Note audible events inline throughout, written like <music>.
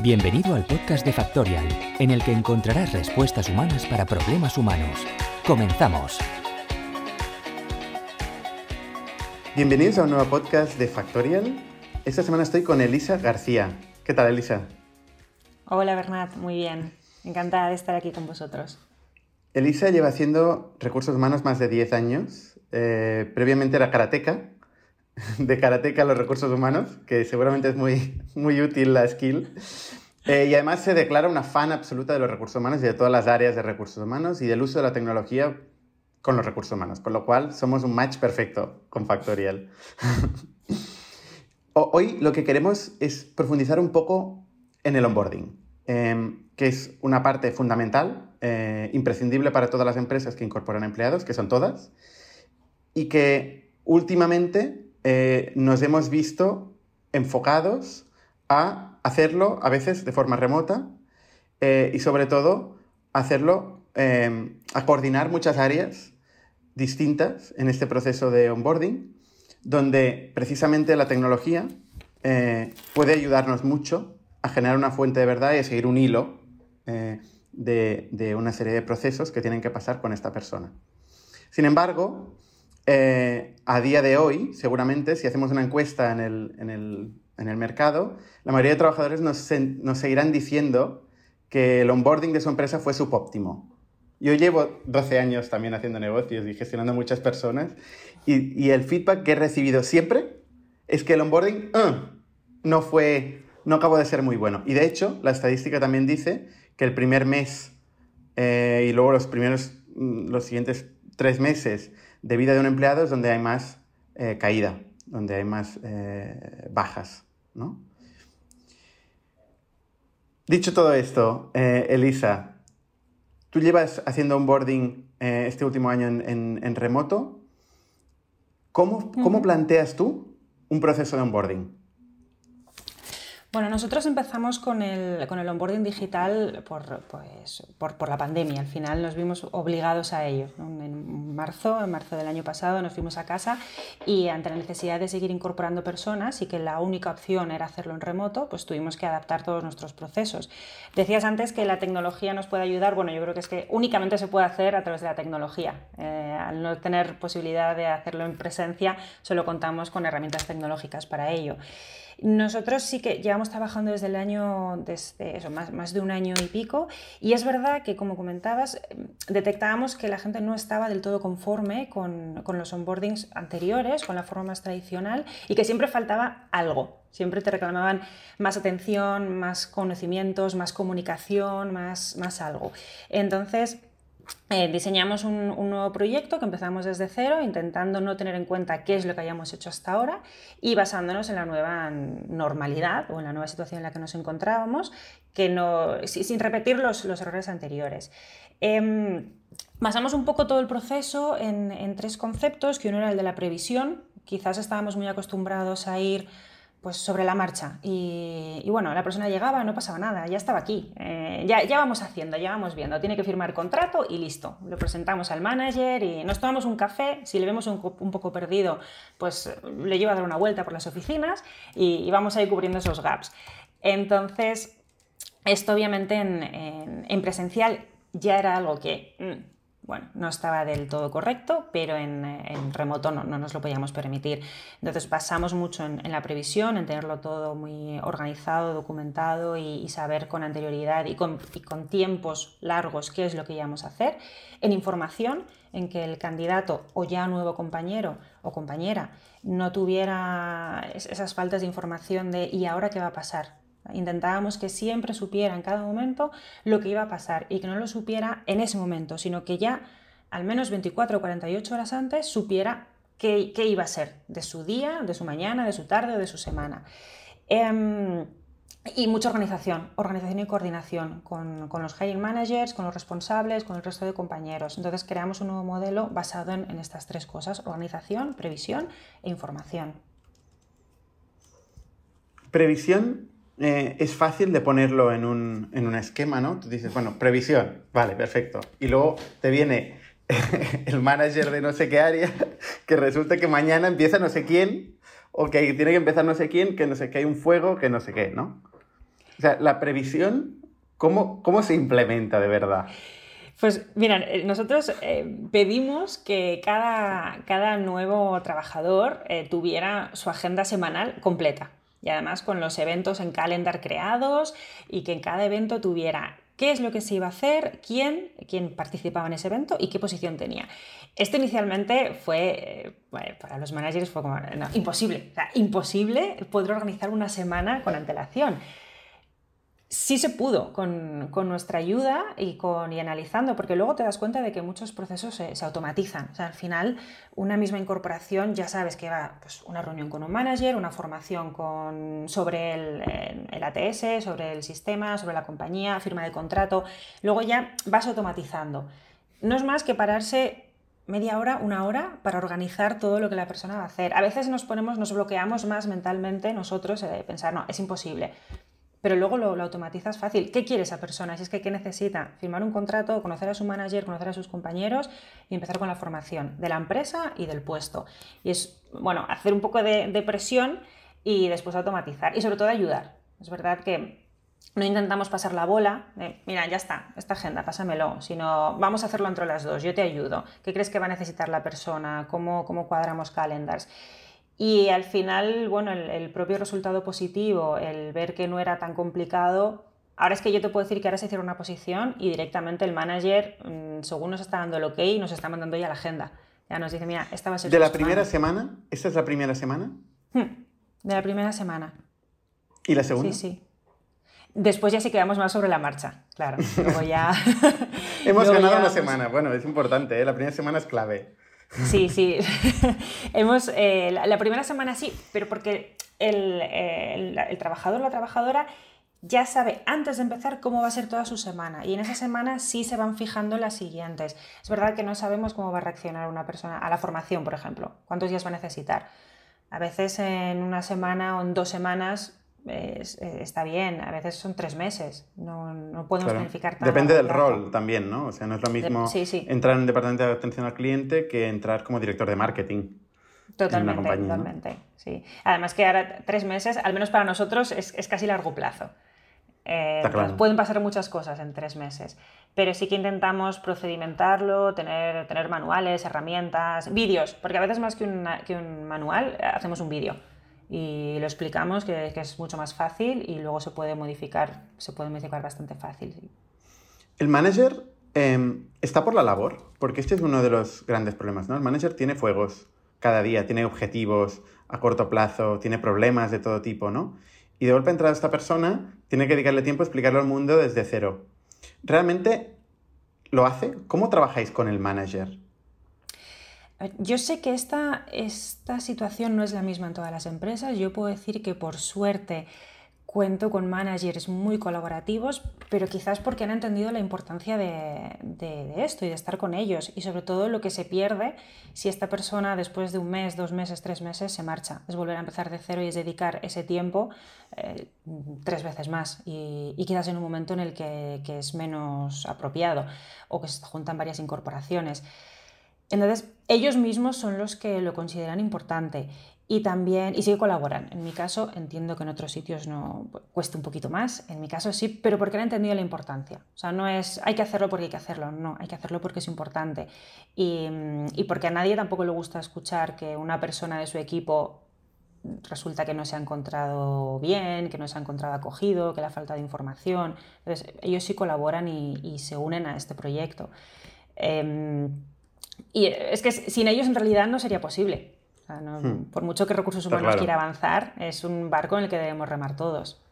Bienvenido al podcast de Factorial, en el que encontrarás respuestas humanas para problemas humanos. Comenzamos. Bienvenidos a un nuevo podcast de Factorial. Esta semana estoy con Elisa García. ¿Qué tal, Elisa? Hola, Bernat. Muy bien. Encantada de estar aquí con vosotros. Elisa lleva haciendo recursos humanos más de 10 años. Eh, previamente era karateca, <laughs> de karateca a los recursos humanos, que seguramente es muy, muy útil la skill. Eh, y además se declara una fan absoluta de los recursos humanos y de todas las áreas de recursos humanos y del uso de la tecnología con los recursos humanos, con lo cual somos un match perfecto con Factorial. <laughs> Hoy lo que queremos es profundizar un poco en el onboarding, em, que es una parte fundamental, eh, imprescindible para todas las empresas que incorporan empleados, que son todas, y que últimamente eh, nos hemos visto enfocados a hacerlo a veces de forma remota eh, y sobre todo hacerlo, em, a coordinar muchas áreas distintas en este proceso de onboarding, donde precisamente la tecnología eh, puede ayudarnos mucho a generar una fuente de verdad y a seguir un hilo de, de una serie de procesos que tienen que pasar con esta persona. Sin embargo, eh, a día de hoy, seguramente, si hacemos una encuesta en el, mercado, la mayoría de trabajadores nos, seguirán diciendo que el onboarding de su empresa fue subóptimo. Yo llevo 12 años también haciendo negocios y gestionando muchas personas y, el feedback que he recibido siempre es que el onboarding uh, no fue, no acabó de ser muy bueno. Y de hecho, la estadística también dice que el primer mes eh, y luego los primeros, mm, los siguientes tres meses de vida de un empleado es donde hay más eh, caída, donde hay más eh, bajas. ¿no? Dicho todo esto, eh, Elisa, tú llevas haciendo onboarding este último año en, remoto. ¿Cómo, ¿Cómo planteas tú un proceso de onboarding? Bueno, nosotros empezamos con el, con el onboarding digital por, pues, por, por, la pandemia. Al final nos vimos obligados a ello. En marzo, en marzo del año pasado, nos fuimos a casa y ante la necesidad de seguir incorporando personas y que la única opción era hacerlo en remoto, pues tuvimos que adaptar todos nuestros procesos. Decías antes que la tecnología nos puede ayudar. Bueno, yo creo que es que únicamente se puede hacer a través de la tecnología. Eh, al no tener posibilidad de hacerlo en presencia, solo contamos con herramientas tecnológicas para ello. Nosotros sí que llevamos trabajando desde el año, desde eso, más, más de un año y pico, y es verdad que, como comentabas, detectábamos que la gente no estaba del todo conforme con, con los onboardings anteriores, con la forma más tradicional, y que siempre faltaba algo. Siempre te reclamaban más atención, más conocimientos, más comunicación, más, más algo. Entonces, eh, diseñamos un, nuevo proyecto que empezamos desde cero, intentando no tener en cuenta qué es lo que hayamos hecho hasta ahora y basándonos en la nueva normalidad o en la nueva situación en la que nos encontrábamos, que no, sin repetir los, errores anteriores. Em, basamos un poco todo el proceso en, en tres conceptos, que uno era el de la previsión, quizás estábamos muy acostumbrados a ir pues sobre la marcha. Y, bueno, la persona llegaba, no pasaba nada, ya estaba aquí. Eh, ya, ya vamos haciendo, ya vamos viendo. Tiene que firmar contrato y listo. Lo presentamos al manager y nos tomamos un café. Si le vemos un, poco perdido, pues le lleva a dar una vuelta por las oficinas y, vamos a ir cubriendo esos gaps. Entonces, esto obviamente en, presencial ya era algo que... Mm, bueno, no estaba del todo correcto, pero en, remoto no, nos lo podíamos permitir. Entonces basamos mucho en, la previsión, en tenerlo todo muy organizado, documentado y, saber con anterioridad y con, tiempos largos qué es lo que íbamos a hacer. En información, en que el candidato o ya nuevo compañero o compañera no tuviera esas faltas de información de ¿y ahora qué va a pasar? Intentábamos que siempre supiera en cada momento lo que iba a pasar y que no lo supiera en ese momento, sino que ya al menos 24 o 48 horas antes supiera qué, iba a ser de su día, de su mañana, de su tarde o de su semana. Em, y mucha organización, organización y coordinación con, los hiring managers, con los responsables, con el resto de compañeros. Entonces creamos un nuevo modelo basado en estas tres cosas, organización, previsión e información. Previsión eh, es fácil de ponerlo en un, en un, esquema, ¿no? Tú dices, bueno, previsión, vale, perfecto. Y luego te viene <laughs> el manager de no sé qué área, <laughs> que resulta que mañana empieza no sé quién, o que tiene que empezar no sé quién, que no sé qué hay un fuego, que no sé qué, ¿no? O sea, la previsión, ¿cómo, cómo se implementa de verdad? Pues mira, eh, nosotros eh, pedimos que cada, cada nuevo trabajador tuviera su agenda semanal completa y además con los eventos en calendar creados y que en cada evento tuviera qué es lo que se iba a hacer, quién, quién participaba en ese evento y qué posición tenía. Esto inicialmente fue, para los managers fue como, imposible, o sea, imposible poder organizar una semana con antelación sí se pudo con, nuestra ayuda y, con, y analizando, porque luego te das cuenta de que muchos procesos se, automatizan. O sea, al final, una misma incorporación, ya sabes que va pues, una reunión con un manager, una formación con, sobre el, el, ATS, sobre el sistema, sobre la compañía, firma de contrato. Luego ya vas automatizando. No es más que pararse media hora, una hora para organizar todo lo que la persona va a hacer. A veces nos ponemos, nos bloqueamos más mentalmente nosotros de pensar, no, es imposible pero luego lo, automatizas fácil. ¿Qué quiere esa persona? Si es que ¿qué necesita? Firmar un contrato, conocer a su manager, conocer a sus compañeros y empezar con la formación de la empresa y del puesto. Y es, bueno, hacer un poco de, presión y después automatizar. Y sobre todo ayudar. Es verdad que no intentamos pasar la bola, mira, ya está, esta agenda, pásamelo, sino vamos a hacerlo entre las dos, yo te ayudo. ¿Qué crees que va a necesitar la persona? ¿Cómo, cómo cuadramos calendars? Y al final, bueno, el, propio resultado positivo, el ver que no era tan complicado, ahora es que yo te puedo decir que ahora se hicieron una posición y directamente el manager, mm, según nos está dando el ok, nos está mandando ya la agenda. Ya nos dice, mira, esta va a ser... ¿De la primera semana. ¿Esta es la primera semana? Hmm, de la primera semana. ¿Y la segunda? Sí, sí. Después ya sí quedamos más sobre la marcha, claro. <laughs> Luego ya... Hemos <laughs> ganado una semana, bueno, es importante, ¿eh? la primera semana es clave. Sí, sí. <laughs> Hemos, eh, la, primera semana sí, pero porque el, el, trabajador la trabajadora ya sabe antes de empezar cómo va a ser toda su semana y en esa semana sí se van fijando las siguientes. Es verdad que no sabemos cómo va a reaccionar una persona a la formación, por ejemplo, cuántos días va a necesitar. A veces en una semana o en dos semanas eh, está bien, a veces son tres meses, no, no podemos planificar tanto. Depende del rol también, ¿no? O sea, no es lo mismo entrar en el departamento de atención al cliente que entrar como director de marketing. Totalmente, totalmente, sí. Además que ahora tres meses, al menos para nosotros, es, es casi largo plazo. Eh, pueden pasar muchas cosas en tres meses, pero sí que intentamos procedimentarlo, tener, tener manuales, herramientas, vídeos, porque a veces más que, que un manual, hacemos un vídeo y lo explicamos que, es mucho más fácil y luego se puede modificar, se puede modificar bastante fácil. El manager em, está por la labor, porque este es uno de los grandes problemas, ¿no? El manager tiene fuegos cada día, tiene objetivos a corto plazo, tiene problemas de todo tipo, ¿no? Y de golpe entra esta persona, tiene que dedicarle tiempo a explicarlo al mundo desde cero. ¿Realmente lo hace? ¿Cómo trabajáis con el manager? Yo sé que esta, esta situación no es la misma en todas las empresas. Yo puedo decir que por suerte cuento con managers muy colaborativos, pero quizás porque han entendido la importancia de, de, esto y de estar con ellos y sobre todo lo que se pierde si esta persona después de un mes, dos meses, tres meses se marcha. Es volver a empezar de cero y es dedicar ese tiempo eh, tres veces más y, y, quizás en un momento en el que, que es menos apropiado o que se juntan varias incorporaciones. Entonces, ellos mismos son los que lo consideran importante y también, y sí que colaboran. En mi caso, entiendo que en otros sitios no cuesta un poquito más, en mi caso sí, pero porque han entendido la importancia. O sea, no es hay que hacerlo porque hay que hacerlo, no, hay que hacerlo porque es importante. Y, y porque a nadie tampoco le gusta escuchar que una persona de su equipo resulta que no se ha encontrado bien, que no se ha encontrado acogido, que le ha faltado información. Entonces, ellos sí colaboran y, y se unen a este proyecto. Eh, y es que sin ellos en realidad no sería posible. Hmm. Por mucho que recursos humanos quiera avanzar, es un barco en el que debemos remar todos.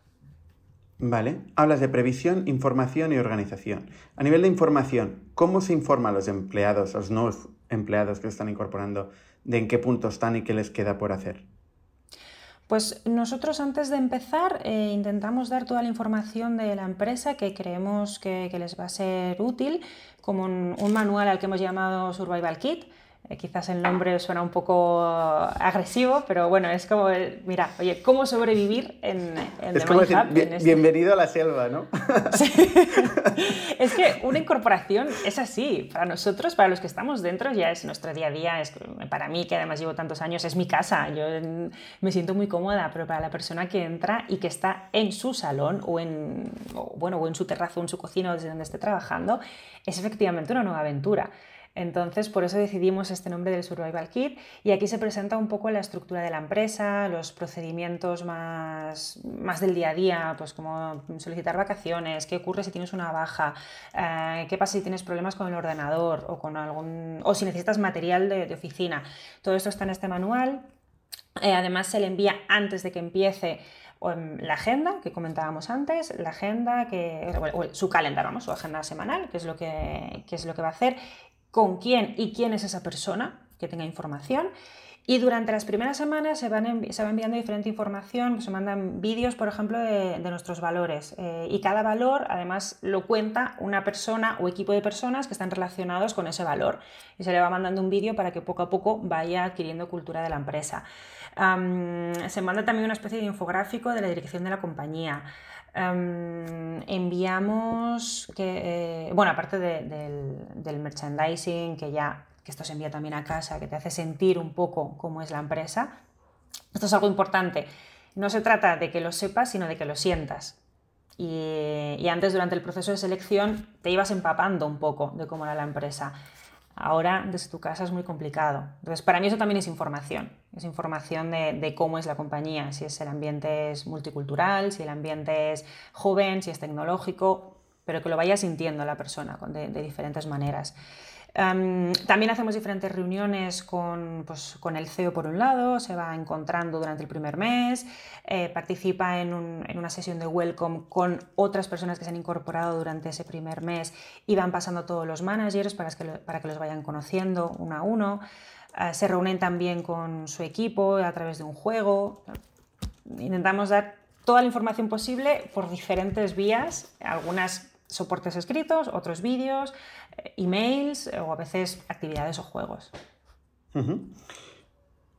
Vale. Hablas de previsión, información y organización. A nivel de información, ¿cómo se informa a los empleados, a los nuevos empleados que se están incorporando, de en qué punto están y qué les queda por hacer? Pues nosotros antes de empezar eh, intentamos dar toda la información de la empresa que creemos que, les va a ser útil, como un, manual al que hemos llamado Survival Kit, Eh, quizás el nombre suena un poco agresivo, pero bueno, es como, mira, oye, ¿cómo sobrevivir en, en Es como decir, este bienvenido a la selva, ¿no? <laughs> <laughs> es que una incorporación es así. Para nosotros, para los que estamos dentro, ya es nuestro día a día. Es, para mí, que además llevo tantos años, es mi casa. Yo me siento muy cómoda, pero para la persona que entra y que está en su salón o en, bueno, o en su terrazo, o en su cocina, o desde donde esté trabajando, es efectivamente una nueva aventura. Entonces, por eso decidimos este nombre del Survival Kit y aquí se presenta un poco la estructura de la empresa, los procedimientos más, más del día a día, pues como solicitar vacaciones, qué ocurre si tienes una baja, eh, qué pasa si tienes problemas con el ordenador o, con algún, o si necesitas material de, oficina. Todo esto está en este manual. Eh, además, se le envía antes de que empiece la agenda que comentábamos antes, la agenda que su calendario, vamos, su agenda semanal, que es lo que, que es lo que va a hacer con quién y quién es esa persona que tenga información. Y durante las primeras semanas se, van se va enviando diferente información, se mandan vídeos, por ejemplo, de, nuestros valores. Eh, y cada valor, además, lo cuenta una persona o equipo de personas que están relacionados con ese valor. Y se le va mandando un vídeo para que poco a poco vaya adquiriendo cultura de la empresa. se manda también una especie de infográfico de la dirección de la compañía. Em, enviamos, que, eh, bueno, aparte del, merchandising, que ya que esto se envía también a casa, que te hace sentir un poco cómo es la empresa, esto es algo importante. No se trata de que lo sepas, sino de que lo sientas. Y, y antes, durante el proceso de selección, te ibas empapando un poco de cómo era la empresa. Ahora, desde tu casa es muy complicado. Entonces, para mí eso también es información. Es información de, cómo es la compañía, si es el ambiente es multicultural, si el ambiente es joven, si es tecnológico, pero que lo vaya sintiendo la persona de diferentes maneras también hacemos diferentes reuniones con, pues, con, el CEO por un lado, se va encontrando durante el primer mes, eh, participa en, una sesión de welcome con otras personas que se han incorporado durante ese primer mes y van pasando todos los managers para que, para que los vayan conociendo uno a uno. Eh, se reúnen también con su equipo a través de un juego. Intentamos dar toda la información posible por diferentes vías, algunas soportes escritos, otros vídeos, emails o a veces actividades o juegos.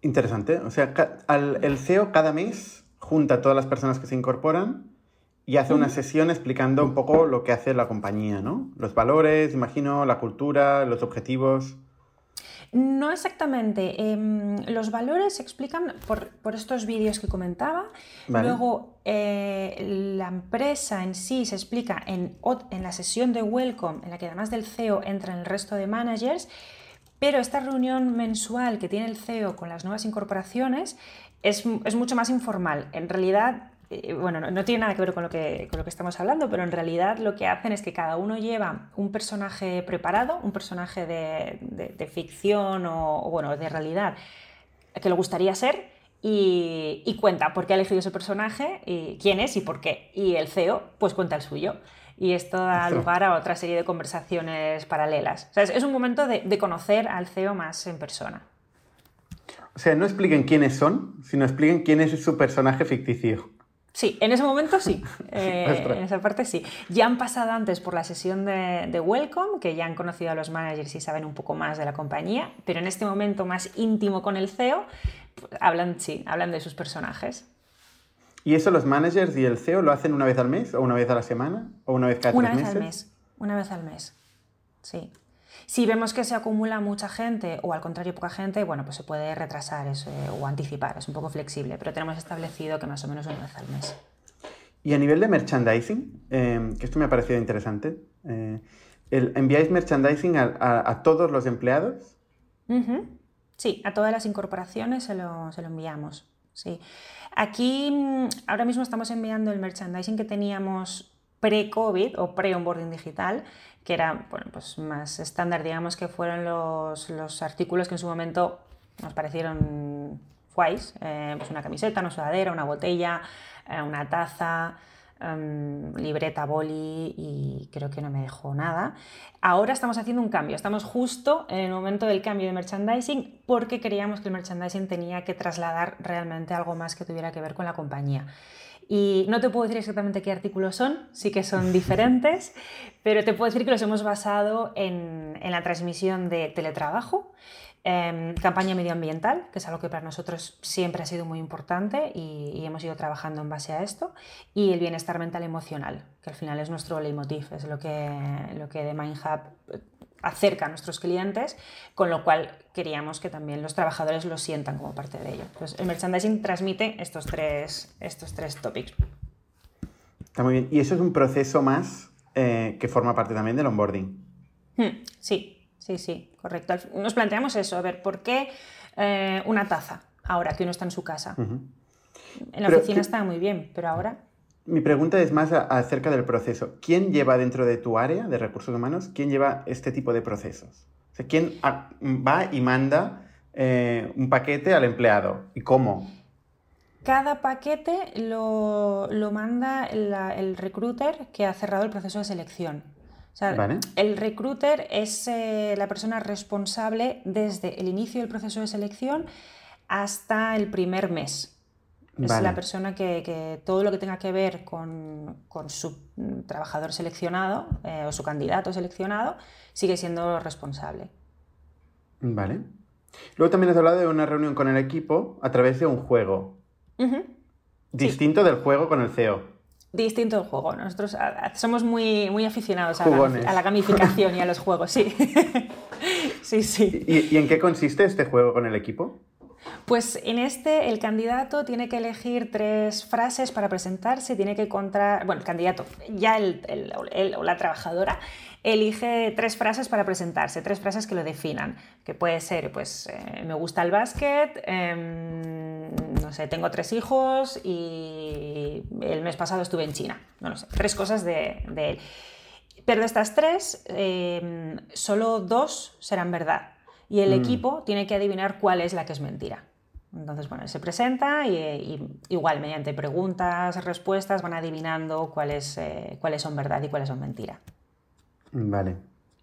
Interesante. O sea, el CEO cada mes junta a todas las personas que se incorporan y hace una sesión explicando un poco lo que hace la compañía, ¿no? Los valores, imagino, la cultura, los objetivos. No exactamente. Em, los valores se explican por, estos vídeos que comentaba. Luego, eh, la empresa en sí se explica en, en la sesión de Welcome, en la que además del CEO entran el resto de managers. Pero esta reunión mensual que tiene el CEO con las nuevas incorporaciones es, es mucho más informal. En realidad, bueno, no, tiene nada que ver con lo que, con lo que estamos hablando, pero en realidad lo que hacen es que cada uno lleva un personaje preparado, un personaje de, ficción o, bueno, de realidad que le gustaría ser y, cuenta por qué ha elegido ese personaje, y quién es y por qué. Y el CEO pues cuenta el suyo. Y esto da lugar a otra serie de conversaciones paralelas. es, un momento de, de conocer al CEO más en persona. O sea, no expliquen quiénes son, sino expliquen quién es su personaje ficticio. Sí, en ese momento sí, <laughs> eh, en esa parte sí. Ya han pasado antes por la sesión de, Welcome, que ya han conocido a los managers y saben un poco más de la compañía, pero en este momento más íntimo con el CEO, pues, hablan, sí, hablan de sus personajes. ¿Y eso los managers y el CEO lo hacen una vez al mes o una vez a la semana o una vez cada una vez Al mes, una vez al mes, sí. Si vemos que se acumula mucha gente o al contrario poca gente, bueno, pues se puede retrasar eso, o anticipar, es un poco flexible, pero tenemos establecido que más o menos una vez al mes. Y a nivel de merchandising, em, que esto me ha parecido interesante, eh, ¿enviáis merchandising a, todos los empleados? Sí, a todas las incorporaciones se lo, se lo enviamos. Sí. Aquí mm, ahora mismo estamos enviando el merchandising que teníamos pre-COVID o pre-onboarding digital, que era bueno, pues más estándar, digamos que fueron los, los, artículos que en su momento nos parecieron guays, eh, pues una camiseta, una sudadera, una botella, eh, una taza, em, libreta, boli y creo que no me dejó nada. Ahora estamos haciendo un cambio, estamos justo en el momento del cambio de merchandising porque creíamos que el merchandising tenía que trasladar realmente algo más que tuviera que ver con la compañía. Y no te puedo decir exactamente qué artículos son, sí que son diferentes, <laughs> pero te puedo decir que los hemos basado en, la transmisión de teletrabajo, Em, campaña medioambiental, que es algo que para nosotros siempre ha sido muy importante y, hemos ido trabajando en base a esto. Y el bienestar mental emocional, que al final es nuestro leitmotiv, es lo que, lo que de MindHub acerca a nuestros clientes, con lo cual queríamos que también los trabajadores lo sientan como parte de ello. El merchandising transmite estos tres, estos tres topics. Está muy bien. Y eso es un proceso más eh, que forma parte también del onboarding. Hmm, sí, sí, sí, correcto. Nos planteamos eso, a ver, ¿por qué eh, una taza ahora que uno está en su casa? En la oficina está muy bien, pero ahora... Mi pregunta es más acerca del proceso. ¿Quién lleva dentro de tu área de recursos humanos, quién lleva este tipo de procesos? O sea, ¿quién va y manda eh, un paquete al empleado? ¿Y cómo? Cada paquete lo, manda el recruiter que ha cerrado el proceso de selección el recruiter es eh, la persona responsable desde el inicio del proceso de selección hasta el primer mes. Es la persona que, todo lo que tenga que ver con, su trabajador seleccionado eh, o su candidato seleccionado sigue siendo responsable. Vale. Luego también has hablado de una reunión con el equipo a través de un juego. Distinto del juego con el CEO distinto el juego. Nosotros somos muy, muy aficionados a la, gamificación y a los <laughs> juegos, sí. <laughs> sí, sí. ¿Y, en qué consiste este juego con el equipo? Pues en este el candidato tiene que elegir tres frases para presentarse, tiene que encontrar, bueno, el candidato, ya el, o la trabajadora elige tres frases para presentarse, tres frases que lo definan, que puede ser, pues, eh, me gusta el básquet, em, no sé, tengo tres hijos y el mes pasado estuve en China, no lo sé, tres cosas de, él. Pero de estas tres, em, solo dos serán verdad y el mm. equipo tiene que adivinar cuál es la que es mentira. Entonces, bueno, se presenta y, igual mediante preguntas, respuestas van adivinando cuáles, eh, cuáles son verdad y cuáles son mentira. Vale.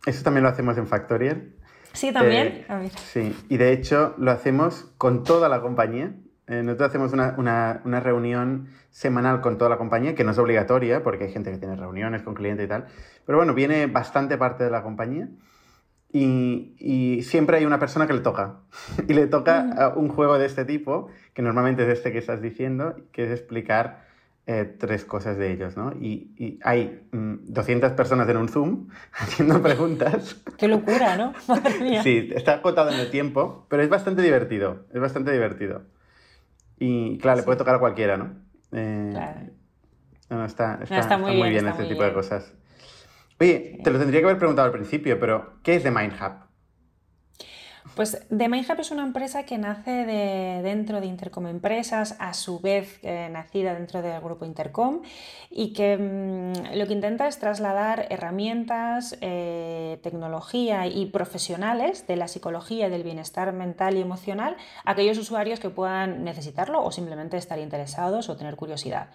Eso también lo hacemos en Factorial. Sí, también. Eh, sí, y de hecho lo hacemos con toda la compañía. Eh, nosotros hacemos una, reunión semanal con toda la compañía, que no es obligatoria, porque hay gente que tiene reuniones con clientes y tal. Pero bueno, viene bastante parte de la compañía. Y, siempre hay una persona que le toca. <laughs> y le toca un juego de este tipo, que normalmente es este que estás diciendo, que es explicar eh, tres cosas de ellos, ¿no? Y, hay 200 mm, personas en un Zoom <laughs> haciendo preguntas. <laughs> ¡Qué locura, ¿no? Madre mía. Sí, está acotado en el tiempo, pero es bastante divertido, es bastante divertido. Y claro, le puede tocar a cualquiera, ¿no? Eh, claro. está, está, muy, bien, este tipo de cosas. Oye, te lo tendría que haber preguntado al principio, pero ¿qué es The Mind Hub? Pues The MindHub es una empresa que nace de, dentro de Intercom Empresas, a su vez eh, nacida dentro del grupo Intercom, y que mm, lo que intenta es trasladar herramientas, eh, tecnología y profesionales de la psicología y del bienestar mental y emocional a aquellos usuarios que puedan necesitarlo o simplemente estar interesados o tener curiosidad.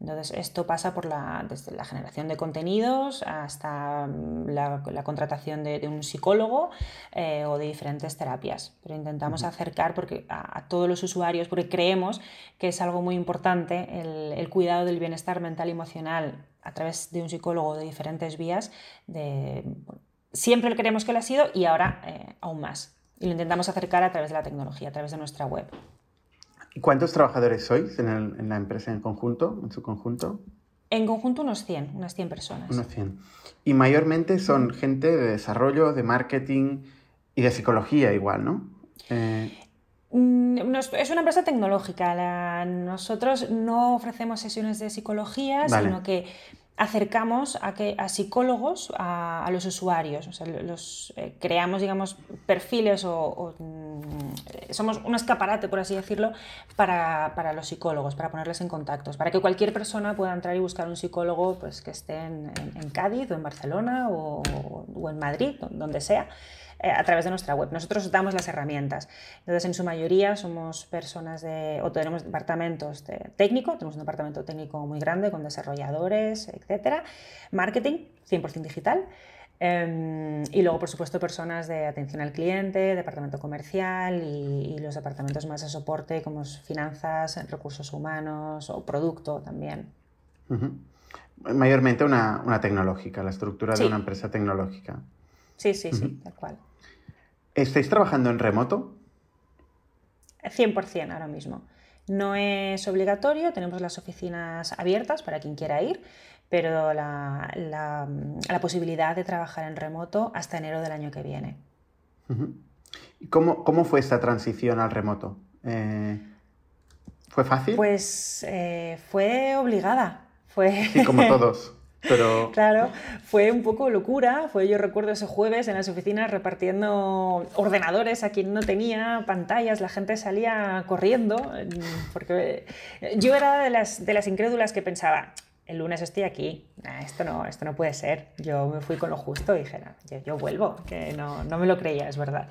Entonces, esto pasa por la, desde la generación de contenidos hasta mm, la, contratación de, un psicólogo eh, o de diferentes terapias. Pero intentamos acercar porque, a, todos los usuarios porque creemos que es algo muy importante el, cuidado del bienestar mental y emocional a través de un psicólogo de diferentes vías. De, siempre lo queremos que lo ha sido y ahora eh, aún más. Y lo intentamos acercar a través de la tecnología, a través de nuestra web. ¿Cuántos trabajadores sois en, la empresa en conjunto, en su conjunto? En conjunto unos 100, unas 100 personas. Unos 100. Y mayormente son gente de desarrollo, de marketing y de psicología igual, ¿no? Eh, mm, es una empresa tecnológica. nosotros no ofrecemos sesiones de psicología, sino que acercamos a, que, a psicólogos a, los usuarios. O sea, los, eh, creamos, digamos, perfiles o, mm, somos un escaparate, por así decirlo, para, los psicólogos, para ponerles en contactos, para que cualquier persona pueda entrar y buscar un psicólogo pues, que esté en, Cádiz o en Barcelona o, o en Madrid, donde sea. Eh, a través de nuestra web. Nosotros damos las herramientas. Entonces, en su mayoría somos personas de, o tenemos departamentos de técnico, tenemos un departamento técnico muy grande con desarrolladores, etcétera. Marketing, 100% digital. Em, y luego, por supuesto, personas de atención al cliente, departamento comercial y, los departamentos más de soporte como finanzas, recursos humanos o producto también. Mayormente una, tecnológica, la estructura de una empresa tecnológica. Sí, sí, sí, tal cual. ¿Estáis trabajando en remoto? 100% ahora mismo. No es obligatorio, tenemos las oficinas abiertas para quien quiera ir, pero la, posibilidad de trabajar en remoto hasta enero del año que viene. ¿Cómo, ¿Cómo, fue esta transición al remoto? Eh, ¿Fue fácil? Pues eh, fue obligada. Fue... Sí, como <laughs> todos. Claro, fue un poco locura. Fue, yo recuerdo ese jueves en las oficinas repartiendo ordenadores a quien no tenía pantallas, la gente salía corriendo, porque yo era de las, de las incrédulas que pensaba, el lunes estoy aquí, esto, no, esto no puede ser. Yo me fui con lo justo y dije, yo, vuelvo, que no, no, me lo creía, es verdad.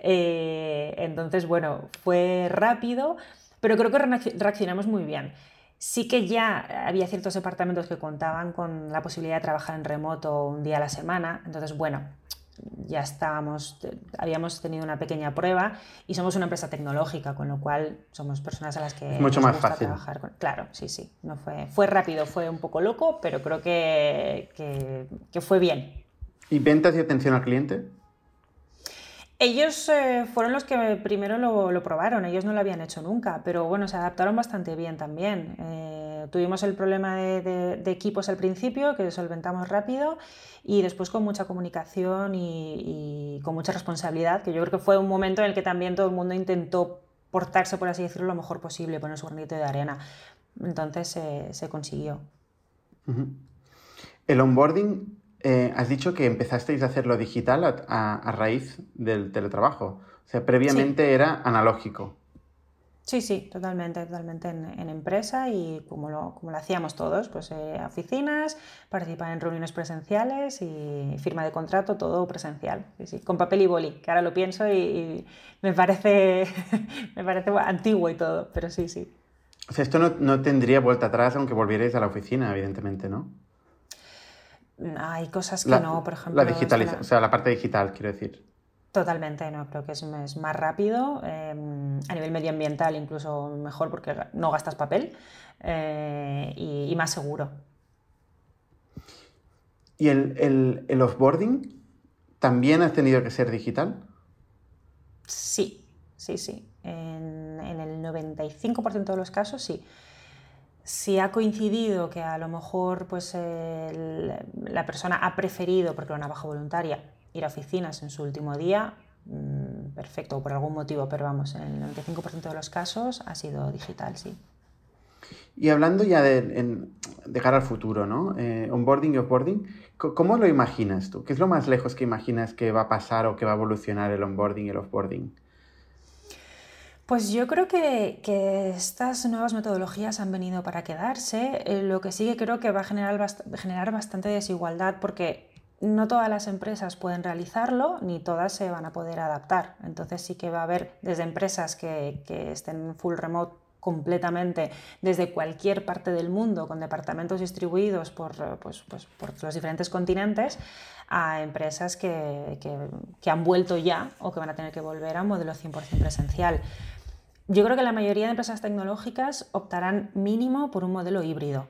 Eh, entonces, bueno, fue rápido, pero creo que reaccionamos muy bien. Sí que ya había ciertos departamentos que contaban con la posibilidad de trabajar en remoto un día a la semana, entonces bueno, ya estábamos, habíamos tenido una pequeña prueba y somos una empresa tecnológica, con lo cual somos personas a las que es mucho más fácil trabajar. Con... Claro, sí, sí, no fue, fue rápido, fue un poco loco, pero creo que, que fue bien. ¿Y ventas y atención al cliente? Ellos eh, fueron los que primero lo, probaron, ellos no lo habían hecho nunca, pero bueno, se adaptaron bastante bien también. Eh, tuvimos el problema de, equipos al principio, que solventamos rápido, y después con mucha comunicación y, con mucha responsabilidad, que yo creo que fue un momento en el que también todo el mundo intentó portarse, por así decirlo, lo mejor posible, poner su granito de arena. Entonces se consiguió. El onboarding eh, has dicho que empezasteis a hacerlo digital a, raíz del teletrabajo. O sea, previamente era analógico. Sí, sí, totalmente, totalmente en, empresa y como lo, como lo, hacíamos todos, pues eh, oficinas, participar en reuniones presenciales y firma de contrato, todo presencial, sí, con papel y boli, que ahora lo pienso y, me, parece, <laughs> me parece antiguo y todo, pero sí, sí. O sea, esto no, no tendría vuelta atrás aunque volvierais a la oficina, evidentemente, ¿no? Hay cosas que no, por ejemplo. La digitalización, o sea, la parte digital, quiero decir. Totalmente, no, creo que es, más rápido, em, a nivel medioambiental incluso mejor porque no gastas papel eh, y, más seguro. ¿Y el, el, offboarding también ha tenido que ser digital? Sí, sí, sí. En, en el 95% de los casos sí si ha coincidido que a lo mejor pues, la persona ha preferido, porque era una baja voluntaria, ir a oficinas en su último día, mm, perfecto, por algún motivo, pero vamos, en el 95% de los casos ha sido digital, sí. Y hablando ya de, cara al futuro, ¿no? Eh, onboarding y offboarding, ¿cómo lo imaginas tú? ¿Qué es lo más lejos que imaginas que va a pasar o que va a evolucionar el onboarding y el offboarding? Pues yo creo que, estas nuevas metodologías han venido para quedarse. Eh, lo que sí que creo que va a generar, bastante desigualdad porque no todas las empresas pueden realizarlo ni todas se van a poder adaptar. Entonces sí que va a haber desde empresas que, estén full remote completamente desde cualquier parte del mundo con departamentos distribuidos por, pues, pues, los diferentes continentes a empresas que, que, han vuelto ya o que van a tener que volver a un modelo 100% presencial. Yo creo que la mayoría de empresas tecnológicas optarán mínimo por un modelo híbrido.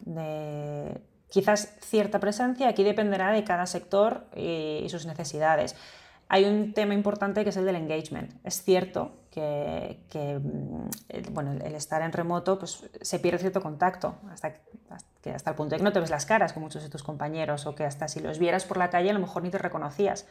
De quizás cierta presencia, aquí dependerá de cada sector y, sus necesidades. Hay un tema importante que es el del engagement. Es cierto que, mm, bueno, el estar en remoto pues, se pierde cierto contacto, hasta, que hasta el punto de que no te ves las caras con muchos de tus compañeros o que hasta si los vieras por la calle a lo mejor ni te reconocías.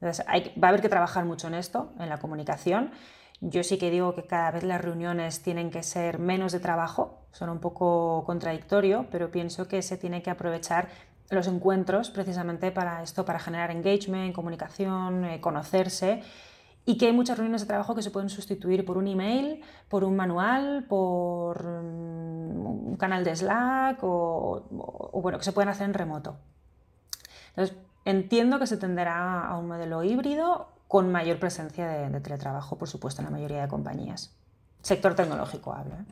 Entonces, va a haber que trabajar mucho en esto, en la comunicación yo sí que digo que cada vez las reuniones tienen que ser menos de trabajo, son un poco contradictorio, pero pienso que se tiene que aprovechar los encuentros precisamente para esto, para generar engagement, comunicación, eh, conocerse y que hay muchas reuniones de trabajo que se pueden sustituir por un email, por un manual, por mm, un canal de Slack o, o bueno, que se pueden hacer en remoto. Entonces, entiendo que se tenderá a un modelo híbrido con mayor presencia de, teletrabajo, por supuesto, en la mayoría de compañías. Sector tecnológico hablo. ¿eh?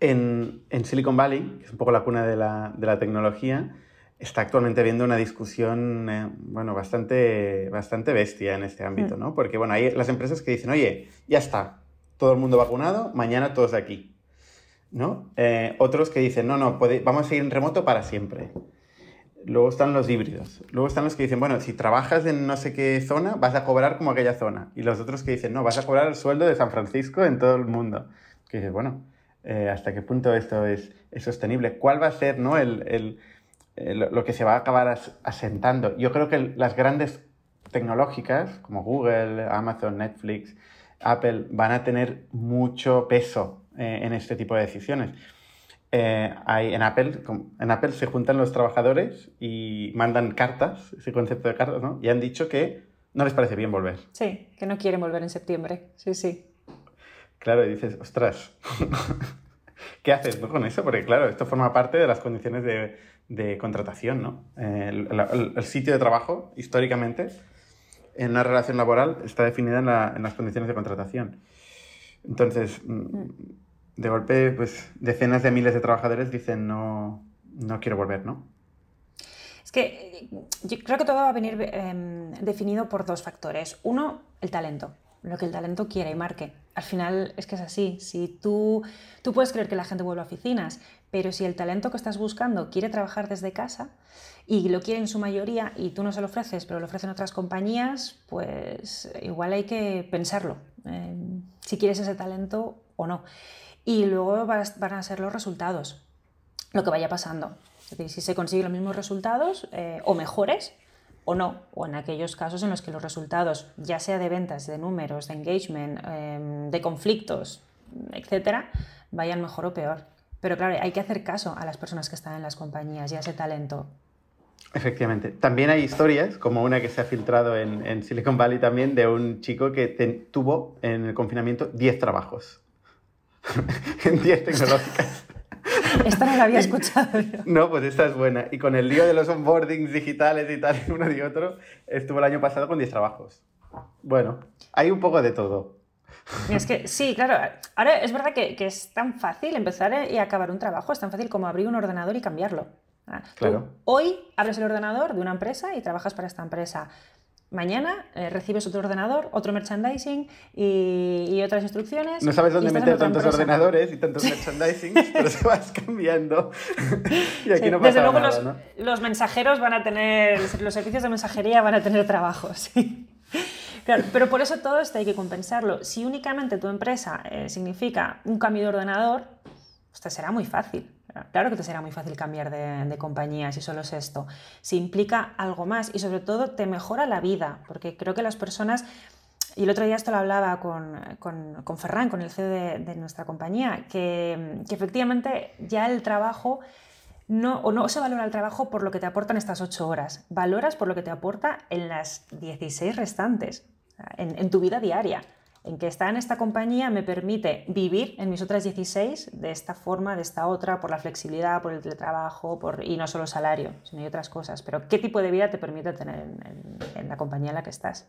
En, Silicon Valley, que es un poco la cuna de la, tecnología, está actualmente habiendo una discusión eh, bueno, bastante, bastante bestia en este ámbito, mm. ¿no? Porque bueno, hay las empresas que dicen, oye, ya está, todo el mundo vacunado, mañana todos de aquí. ¿no? Eh, otros que dicen, no, no, vamos a ir en remoto para siempre. Luego están los híbridos. Luego están los que dicen, bueno, si trabajas en no sé qué zona, vas a cobrar como aquella zona. Y los otros que dicen, no, vas a cobrar el sueldo de San Francisco en todo el mundo. Que dices, bueno, eh, ¿hasta qué punto esto es, sostenible? ¿Cuál va a ser ¿no? el, lo que se va a acabar asentando? Yo creo que las grandes tecnológicas, como Google, Amazon, Netflix, Apple, van a tener mucho peso eh, en este tipo de decisiones eh, hay, en, Apple, en Apple se juntan los trabajadores y mandan cartas, ese concepto de cartas, ¿no? Y han dicho que no les parece bien volver. Sí, que no quieren volver en septiembre. Sí, sí. Claro, y dices, ostras, <laughs> ¿qué haces con eso? Porque claro, esto forma parte de las condiciones de, de contratación, ¿no? El, el, sitio de trabajo, históricamente, en una relación laboral, está definida en, la, en las condiciones de contratación. Entonces, mm, mm de golpe, pues decenas de miles de trabajadores dicen no, no quiero volver, ¿no? Es que yo creo que todo va a venir em, definido por dos factores. Uno, el talento, lo que el talento quiere y marque. Al final es que es así. Si tú, tú puedes creer que la gente vuelve a oficinas, pero si el talento que estás buscando quiere trabajar desde casa y lo quiere en su mayoría y tú no se lo ofreces, pero lo ofrecen otras compañías, pues igual hay que pensarlo. Em, si quieres ese talento o no y luego van a ser los resultados, lo que vaya pasando. Es decir, si se consiguen los mismos resultados eh, o mejores o no, o en aquellos casos en los que los resultados, ya sea de ventas, de números, de engagement, em, de conflictos, etcétera, vayan mejor o peor. Pero claro, hay que hacer caso a las personas que están en las compañías y a ese talento. Efectivamente. También hay historias, como una que se ha filtrado en, Silicon Valley también, de un chico que tuvo en el confinamiento 10 trabajos. <laughs> en 10 tecnológicas. Esta no la había escuchado. No, pues esta es buena. Y con el lío de los onboardings digitales y tal, <laughs> uno y otro, estuvo el año pasado con 10 trabajos. Bueno, hay un poco de todo. es que sí, claro. Ahora es verdad que, que, es tan fácil empezar y acabar un trabajo, es tan fácil como abrir un ordenador y cambiarlo. Ah, claro. hoy abres el ordenador de una empresa y trabajas para esta empresa. Mañana eh, recibes otro ordenador, otro merchandising y, otras instrucciones. No sabes dónde meter tantos ordenadores y tantos <laughs> merchandising, pero se vas cambiando. <laughs> y aquí no pasa Desde luego los, los, mensajeros van a tener, los servicios de mensajería van a tener trabajo, <laughs> sí. Claro, pero por eso todo esto hay que compensarlo. Si únicamente tu empresa eh, significa un cambio de ordenador, pues será muy fácil. Claro que te será muy fácil cambiar de, compañía si solo es esto. Si implica algo más y sobre todo te mejora la vida, porque creo que las personas, y el otro día esto lo hablaba con, con, Ferran, con el CEO de, nuestra compañía, que, efectivamente ya el trabajo no, o no se valora el trabajo por lo que te aportan estas ocho horas, valoras por lo que te aporta en las 16 restantes, en tu vida diaria en que estar en esta compañía me permite vivir en mis otras 16 de esta forma, de esta otra, por la flexibilidad, por el teletrabajo, por, y no solo salario, sino otras cosas. Pero ¿qué tipo de vida te permite tener en, la compañía en la que estás?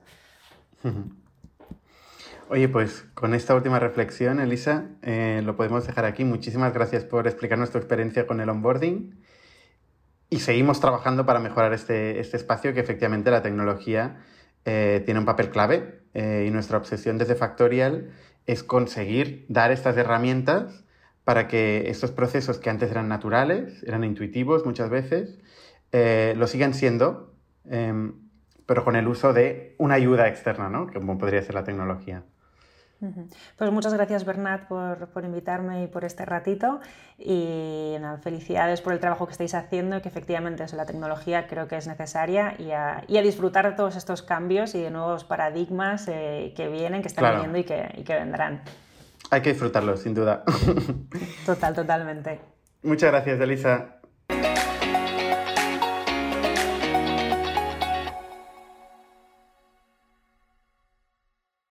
<laughs> Oye, pues con esta última reflexión, Elisa, eh, lo podemos dejar aquí. Muchísimas gracias por explicarnos tu experiencia con el onboarding. Y seguimos trabajando para mejorar este, este espacio que efectivamente la tecnología eh, tiene un papel clave eh, y nuestra obsesión desde Factorial es conseguir dar estas herramientas para que estos procesos que antes eran naturales, eran intuitivos muchas veces, eh, lo sigan siendo, em, pero con el uso de una ayuda externa, ¿no? como podría ser la tecnología. Pues muchas gracias Bernat por, invitarme y por este ratito y felicidades por el trabajo que estáis haciendo que efectivamente la tecnología creo que es necesaria y a, disfrutar de todos estos cambios y de nuevos paradigmas eh, que vienen, que están viniendo y que, y que vendrán. Hay que disfrutarlos, sin duda. <laughs> Total, totalmente. Muchas gracias, Elisa.